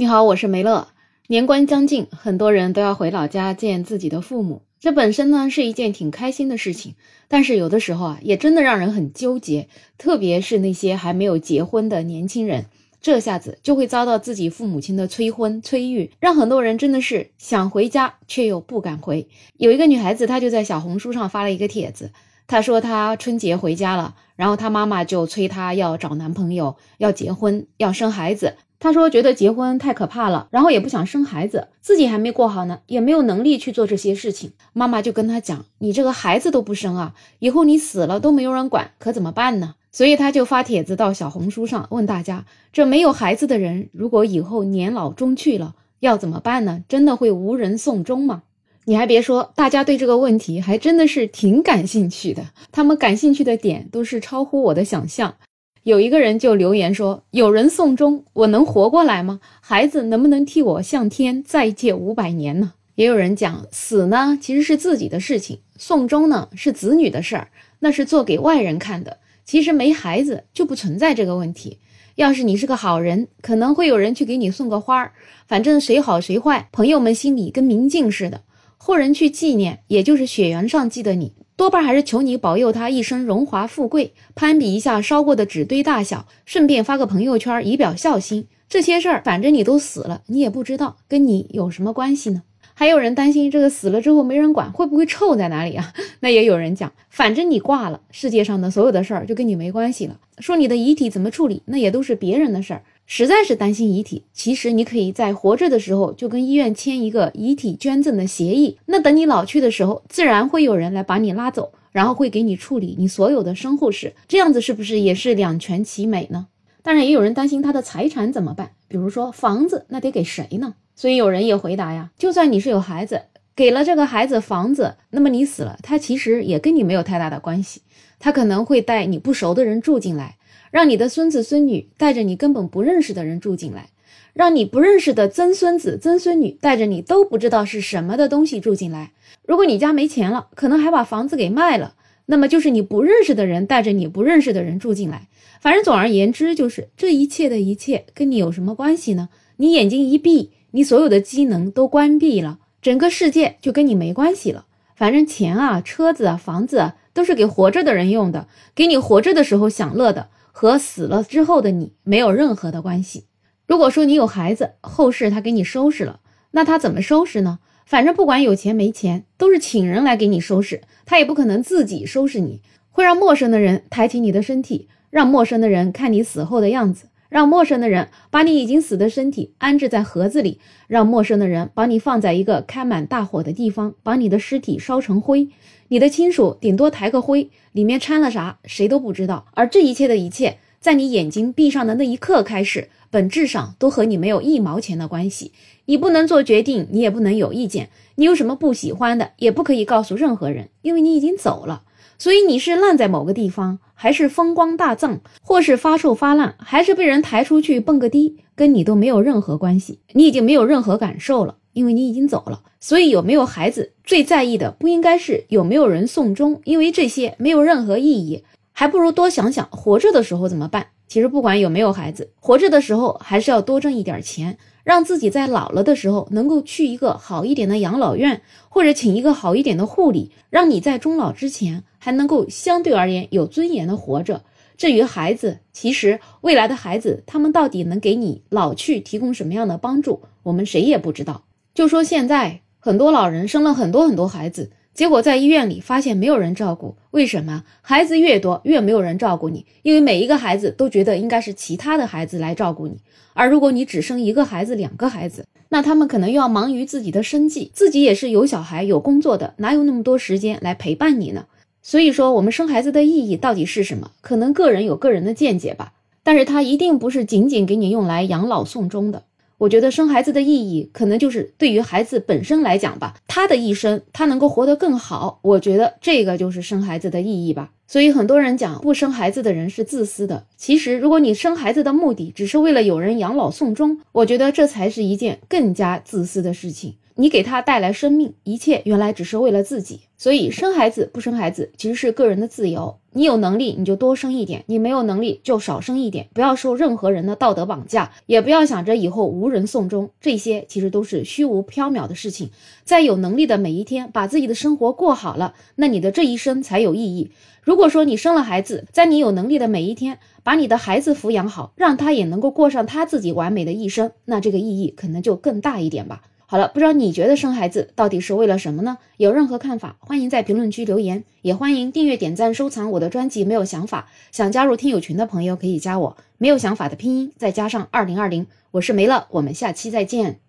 你好，我是梅乐。年关将近，很多人都要回老家见自己的父母，这本身呢是一件挺开心的事情。但是有的时候啊，也真的让人很纠结，特别是那些还没有结婚的年轻人，这下子就会遭到自己父母亲的催婚催育，让很多人真的是想回家却又不敢回。有一个女孩子，她就在小红书上发了一个帖子，她说她春节回家了，然后她妈妈就催她要找男朋友，要结婚，要生孩子。他说觉得结婚太可怕了，然后也不想生孩子，自己还没过好呢，也没有能力去做这些事情。妈妈就跟他讲：“你这个孩子都不生啊，以后你死了都没有人管，可怎么办呢？”所以他就发帖子到小红书上问大家：这没有孩子的人，如果以后年老中去了，要怎么办呢？真的会无人送终吗？你还别说，大家对这个问题还真的是挺感兴趣的，他们感兴趣的点都是超乎我的想象。有一个人就留言说：“有人送终，我能活过来吗？孩子能不能替我向天再借五百年呢？”也有人讲，死呢其实是自己的事情，送终呢是子女的事儿，那是做给外人看的。其实没孩子就不存在这个问题。要是你是个好人，可能会有人去给你送个花儿，反正谁好谁坏，朋友们心里跟明镜似的。后人去纪念，也就是血缘上记得你。多半还是求你保佑他一生荣华富贵，攀比一下烧过的纸堆大小，顺便发个朋友圈以表孝心。这些事儿，反正你都死了，你也不知道，跟你有什么关系呢？还有人担心这个死了之后没人管，会不会臭在哪里啊？那也有人讲，反正你挂了，世界上的所有的事儿就跟你没关系了。说你的遗体怎么处理，那也都是别人的事儿。实在是担心遗体，其实你可以在活着的时候就跟医院签一个遗体捐赠的协议。那等你老去的时候，自然会有人来把你拉走，然后会给你处理你所有的身后事。这样子是不是也是两全其美呢？当然，也有人担心他的财产怎么办，比如说房子，那得给谁呢？所以有人也回答呀，就算你是有孩子，给了这个孩子房子，那么你死了，他其实也跟你没有太大的关系，他可能会带你不熟的人住进来。让你的孙子孙女带着你根本不认识的人住进来，让你不认识的曾孙子曾孙女带着你都不知道是什么的东西住进来。如果你家没钱了，可能还把房子给卖了，那么就是你不认识的人带着你不认识的人住进来。反正总而言之，就是这一切的一切跟你有什么关系呢？你眼睛一闭，你所有的机能都关闭了，整个世界就跟你没关系了。反正钱啊、车子啊、房子啊，都是给活着的人用的，给你活着的时候享乐的。和死了之后的你没有任何的关系。如果说你有孩子，后事他给你收拾了，那他怎么收拾呢？反正不管有钱没钱，都是请人来给你收拾，他也不可能自己收拾你，会让陌生的人抬起你的身体，让陌生的人看你死后的样子，让陌生的人把你已经死的身体安置在盒子里，让陌生的人把你放在一个开满大火的地方，把你的尸体烧成灰。你的亲属顶多抬个灰，里面掺了啥，谁都不知道。而这一切的一切，在你眼睛闭上的那一刻开始，本质上都和你没有一毛钱的关系。你不能做决定，你也不能有意见。你有什么不喜欢的，也不可以告诉任何人，因为你已经走了。所以你是烂在某个地方，还是风光大葬，或是发臭发烂，还是被人抬出去蹦个迪，跟你都没有任何关系。你已经没有任何感受了。因为你已经走了，所以有没有孩子最在意的不应该是有没有人送终，因为这些没有任何意义，还不如多想想活着的时候怎么办。其实不管有没有孩子，活着的时候还是要多挣一点钱，让自己在老了的时候能够去一个好一点的养老院，或者请一个好一点的护理，让你在终老之前还能够相对而言有尊严的活着。至于孩子，其实未来的孩子他们到底能给你老去提供什么样的帮助，我们谁也不知道。就说现在很多老人生了很多很多孩子，结果在医院里发现没有人照顾。为什么？孩子越多越没有人照顾你，因为每一个孩子都觉得应该是其他的孩子来照顾你。而如果你只生一个孩子、两个孩子，那他们可能又要忙于自己的生计，自己也是有小孩、有工作的，哪有那么多时间来陪伴你呢？所以说，我们生孩子的意义到底是什么？可能个人有个人的见解吧，但是它一定不是仅仅给你用来养老送终的。我觉得生孩子的意义，可能就是对于孩子本身来讲吧，他的一生他能够活得更好。我觉得这个就是生孩子的意义吧。所以很多人讲不生孩子的人是自私的。其实，如果你生孩子的目的只是为了有人养老送终，我觉得这才是一件更加自私的事情。你给他带来生命，一切原来只是为了自己。所以生孩子不生孩子，其实是个人的自由。你有能力你就多生一点，你没有能力就少生一点，不要受任何人的道德绑架，也不要想着以后无人送终，这些其实都是虚无缥缈的事情。在有能力的每一天，把自己的生活过好了，那你的这一生才有意义。如果说你生了孩子，在你有能力的每一天，把你的孩子抚养好，让他也能够过上他自己完美的一生，那这个意义可能就更大一点吧。好了，不知道你觉得生孩子到底是为了什么呢？有任何看法，欢迎在评论区留言，也欢迎订阅、点赞、收藏我的专辑。没有想法，想加入听友群的朋友可以加我，没有想法的拼音再加上二零二零，我是梅乐，我们下期再见。